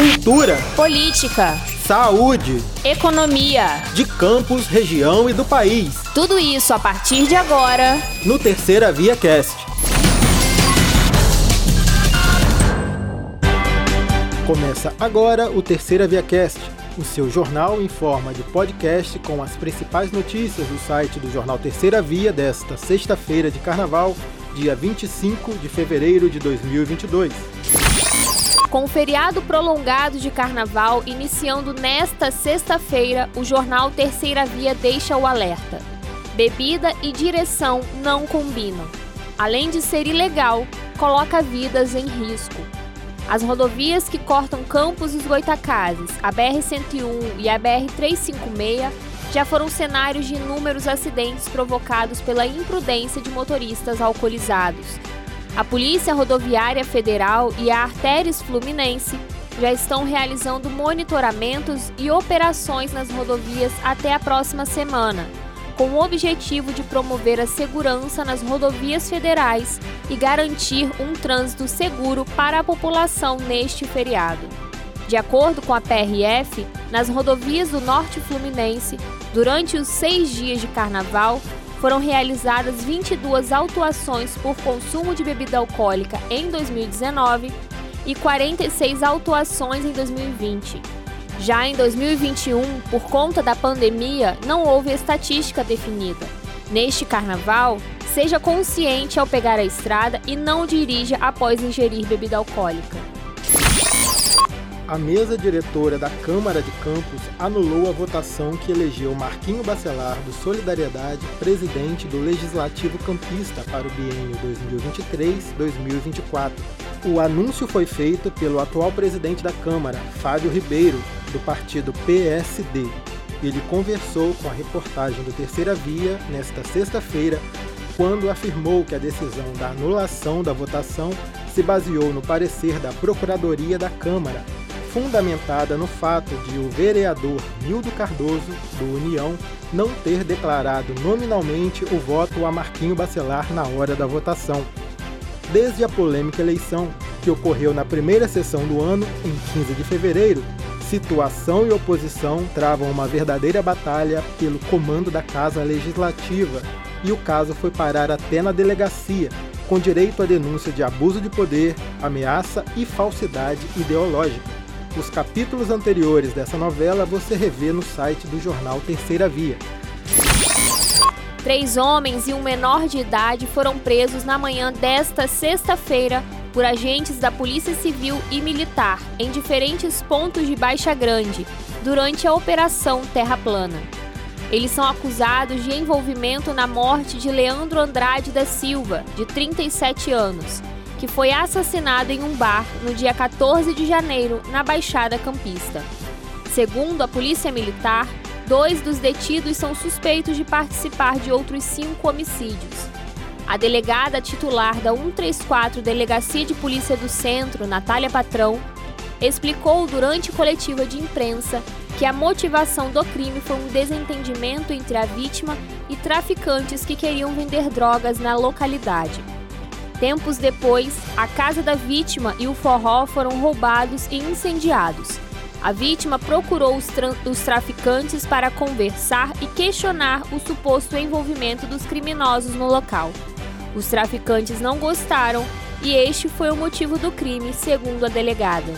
cultura, política, saúde, economia, de campos, região e do país. Tudo isso a partir de agora no Terceira Via Cast. Começa agora o Terceira Via Cast, o seu jornal em forma de podcast com as principais notícias do site do jornal Terceira Via desta sexta-feira de carnaval, dia 25 de fevereiro de 2022. Com o feriado prolongado de carnaval iniciando nesta sexta-feira, o jornal Terceira Via deixa o alerta. Bebida e direção não combinam. Além de ser ilegal, coloca vidas em risco. As rodovias que cortam Campos e os Goitacazes, a BR-101 e a BR-356, já foram cenários de inúmeros acidentes provocados pela imprudência de motoristas alcoolizados a Polícia Rodoviária Federal e a Artéries Fluminense já estão realizando monitoramentos e operações nas rodovias até a próxima semana, com o objetivo de promover a segurança nas rodovias federais e garantir um trânsito seguro para a população neste feriado. De acordo com a PRF, nas rodovias do Norte Fluminense, durante os seis dias de carnaval, foram realizadas 22 autuações por consumo de bebida alcoólica em 2019 e 46 autuações em 2020. Já em 2021, por conta da pandemia, não houve estatística definida. Neste carnaval, seja consciente ao pegar a estrada e não dirija após ingerir bebida alcoólica a mesa diretora da Câmara de Campos anulou a votação que elegeu Marquinho Bacelar do Solidariedade presidente do Legislativo Campista para o biênio 2023-2024. O anúncio foi feito pelo atual presidente da Câmara, Fábio Ribeiro, do partido PSD. Ele conversou com a reportagem do Terceira Via nesta sexta-feira, quando afirmou que a decisão da anulação da votação se baseou no parecer da Procuradoria da Câmara, fundamentada no fato de o vereador Nildo Cardoso, do União, não ter declarado nominalmente o voto a Marquinho Bacelar na hora da votação. Desde a polêmica eleição, que ocorreu na primeira sessão do ano, em 15 de fevereiro, situação e oposição travam uma verdadeira batalha pelo comando da Casa Legislativa e o caso foi parar até na delegacia, com direito à denúncia de abuso de poder, ameaça e falsidade ideológica. Os capítulos anteriores dessa novela você revê no site do jornal Terceira Via. Três homens e um menor de idade foram presos na manhã desta sexta-feira por agentes da Polícia Civil e Militar em diferentes pontos de Baixa Grande durante a Operação Terra Plana. Eles são acusados de envolvimento na morte de Leandro Andrade da Silva, de 37 anos, que foi assassinado em um bar no dia 14 de janeiro, na Baixada Campista. Segundo a Polícia Militar, dois dos detidos são suspeitos de participar de outros cinco homicídios. A delegada titular da 134 Delegacia de Polícia do Centro, Natália Patrão, explicou durante coletiva de imprensa que a motivação do crime foi um desentendimento entre a vítima e traficantes que queriam vender drogas na localidade. Tempos depois, a casa da vítima e o forró foram roubados e incendiados. A vítima procurou os, os, traficantes para conversar e questionar o suposto envolvimento dos criminosos no local. Os traficantes não gostaram e este foi o motivo do crime, segundo a delegada.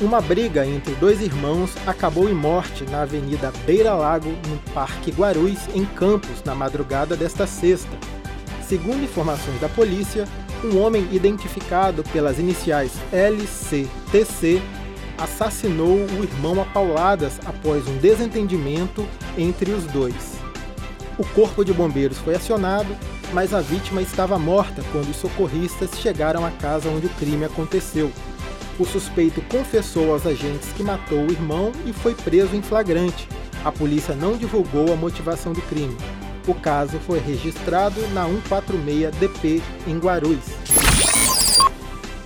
Uma briga entre dois irmãos acabou em morte na Avenida Beira Lago, no Parque Guarulhos, em Campos, na madrugada desta sexta. Segundo informações da polícia, um homem identificado pelas iniciais LCTC assassinou o irmão a pauladas após um desentendimento entre os dois. O corpo de bombeiros foi acionado, mas a vítima estava morta quando os socorristas chegaram à casa onde o crime aconteceu. O suspeito confessou aos agentes que matou o irmão e foi preso em flagrante. A polícia não divulgou a motivação do crime. O caso foi registrado na 146DP em Guarulhos.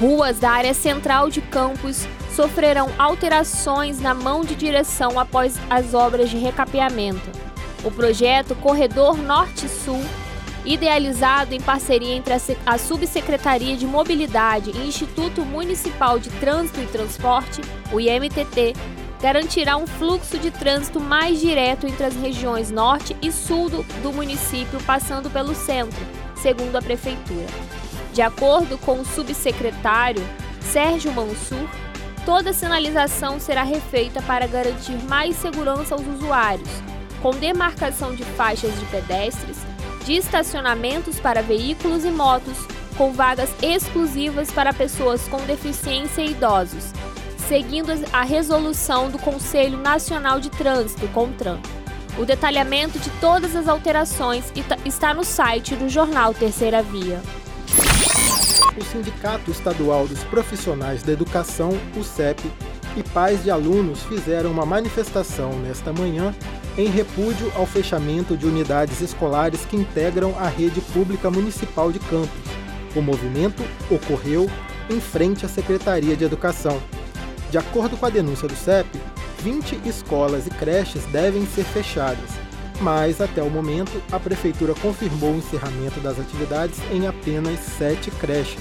Ruas da área central de Campos sofrerão alterações na mão de direção após as obras de recapeamento. O projeto Corredor Norte-Sul idealizado em parceria entre a Subsecretaria de Mobilidade e Instituto Municipal de Trânsito e Transporte, o IMTT, garantirá um fluxo de trânsito mais direto entre as regiões norte e sul do, do município, passando pelo centro, segundo a Prefeitura. De acordo com o subsecretário Sérgio Mansur, toda sinalização será refeita para garantir mais segurança aos usuários, com demarcação de faixas de pedestres, de estacionamentos para veículos e motos, com vagas exclusivas para pessoas com deficiência e idosos, seguindo a resolução do Conselho Nacional de Trânsito, CONTRAN. O detalhamento de todas as alterações está no site do jornal Terceira Via. O Sindicato Estadual dos Profissionais da Educação, o CEP, e pais de alunos fizeram uma manifestação nesta manhã em repúdio ao fechamento de unidades escolares que integram a rede pública municipal de campos. O movimento ocorreu em frente à Secretaria de Educação. De acordo com a denúncia do CEP, 20 escolas e creches devem ser fechadas, mas até o momento a Prefeitura confirmou o encerramento das atividades em apenas sete creches.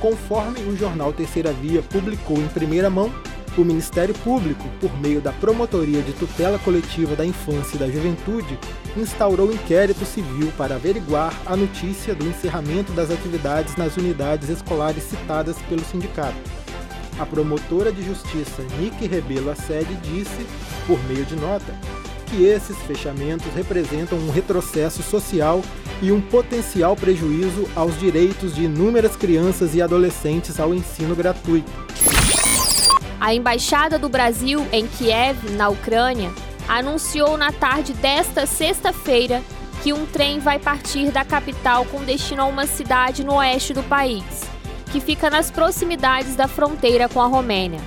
Conforme o jornal Terceira Via publicou em primeira mão, o Ministério Público, por meio da Promotoria de Tutela Coletiva da Infância e da Juventude, instaurou inquérito civil para averiguar a notícia do encerramento das atividades nas unidades escolares citadas pelo sindicato. A promotora de justiça Nick Rebelo Assede disse, por meio de nota, que esses fechamentos representam um retrocesso social e um potencial prejuízo aos direitos de inúmeras crianças e adolescentes ao ensino gratuito. A Embaixada do Brasil em Kiev, na Ucrânia, anunciou na tarde desta sexta-feira que um trem vai partir da capital com destino a uma cidade no oeste do país, que fica nas proximidades da fronteira com a Romênia.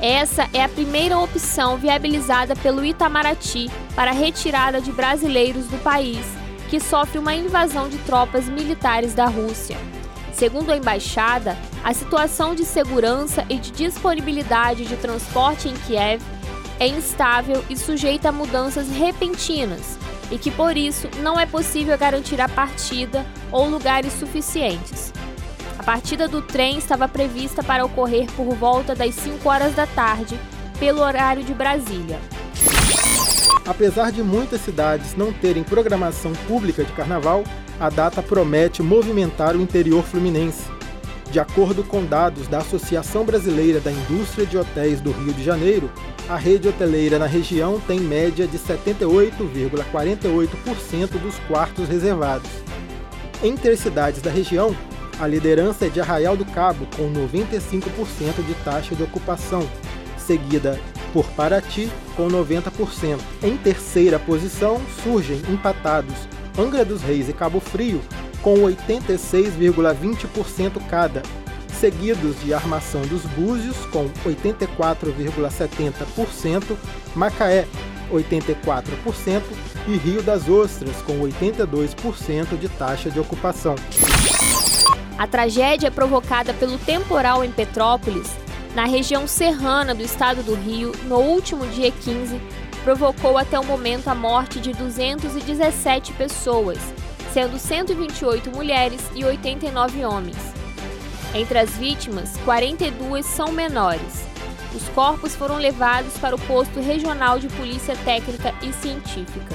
Essa é a primeira opção viabilizada pelo Itamaraty para a retirada de brasileiros do país, que sofre uma invasão de tropas militares da Rússia. Segundo a embaixada, a situação de segurança e de disponibilidade de transporte em Kiev é instável e sujeita a mudanças repentinas, e que por isso não é possível garantir a partida ou lugares suficientes. A partida do trem estava prevista para ocorrer por volta das 5 horas da tarde, pelo horário de Brasília. Apesar de muitas cidades não terem programação pública de carnaval, a data promete movimentar o interior fluminense. De acordo com dados da Associação Brasileira da Indústria de Hotéis do Rio de Janeiro, a rede hoteleira na região tem média de 78,48% dos quartos reservados. Entre as cidades da região, a liderança é de Arraial do Cabo, com 95% de taxa de ocupação, seguida por Paraty, com 90%. Em terceira posição surgem empatados Angra dos Reis e Cabo Frio, com 86,20% cada, seguidos de Armação dos Búzios, com 84,70%, Macaé, 84% e Rio das Ostras, com 82% de taxa de ocupação. A tragédia provocada pelo temporal em Petrópolis, na região serrana do estado do Rio, no último dia 15, provocou até o momento a morte de 217 pessoas, sendo 128 mulheres e 89 homens. Entre as vítimas, 42 são menores. Os corpos foram levados para o posto regional de Polícia Técnica e Científica.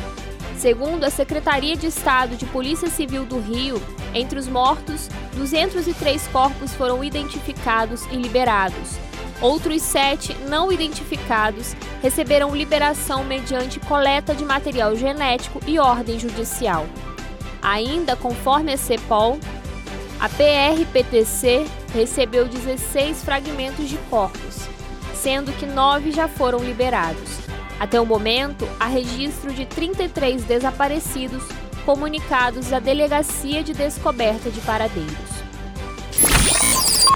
Segundo a Secretaria de Estado de Polícia Civil do Rio, entre os mortos, 203 corpos foram identificados e liberados, Outros sete não identificados receberam liberação mediante coleta de material genético e ordem judicial. Ainda conforme a CEPOL, a PRPTC recebeu 16 fragmentos de corpos, sendo que nove já foram liberados. Até o momento, há registro de 33 desaparecidos comunicados à Delegacia de Descoberta de Paradeiros.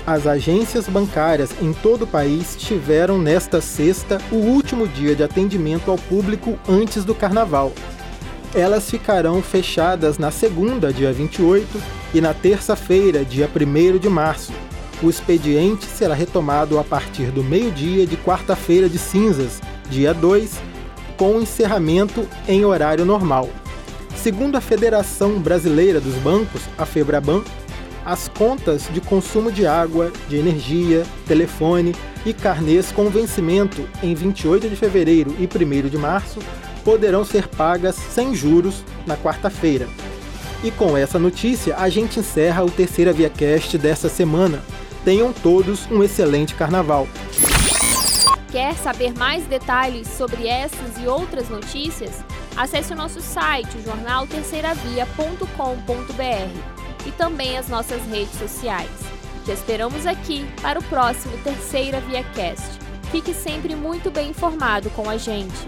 As agências bancárias em todo o país tiveram nesta sexta o último dia de atendimento ao público antes do carnaval. Elas ficarão fechadas na segunda, dia 28, e na terça-feira, dia 1 de março. O expediente será retomado a partir do meio-dia de quarta-feira de cinzas, dia 2, com encerramento em horário normal. Segundo a Federação Brasileira dos Bancos, a Febraban, as contas de consumo de água, de energia, telefone e carnês com vencimento em 28 de fevereiro e 1 de março poderão ser pagas sem juros na quarta-feira. E com essa notícia, a gente encerra o Terceira Via Cast dessa semana. Tenham todos um excelente carnaval. Quer saber mais detalhes sobre essas e outras notícias? Acesse o nosso site, jornalterceiravia.com.br e também as nossas redes sociais. Te esperamos aqui para o próximo Terceira Via Cast. Fique sempre muito bem informado com a gente.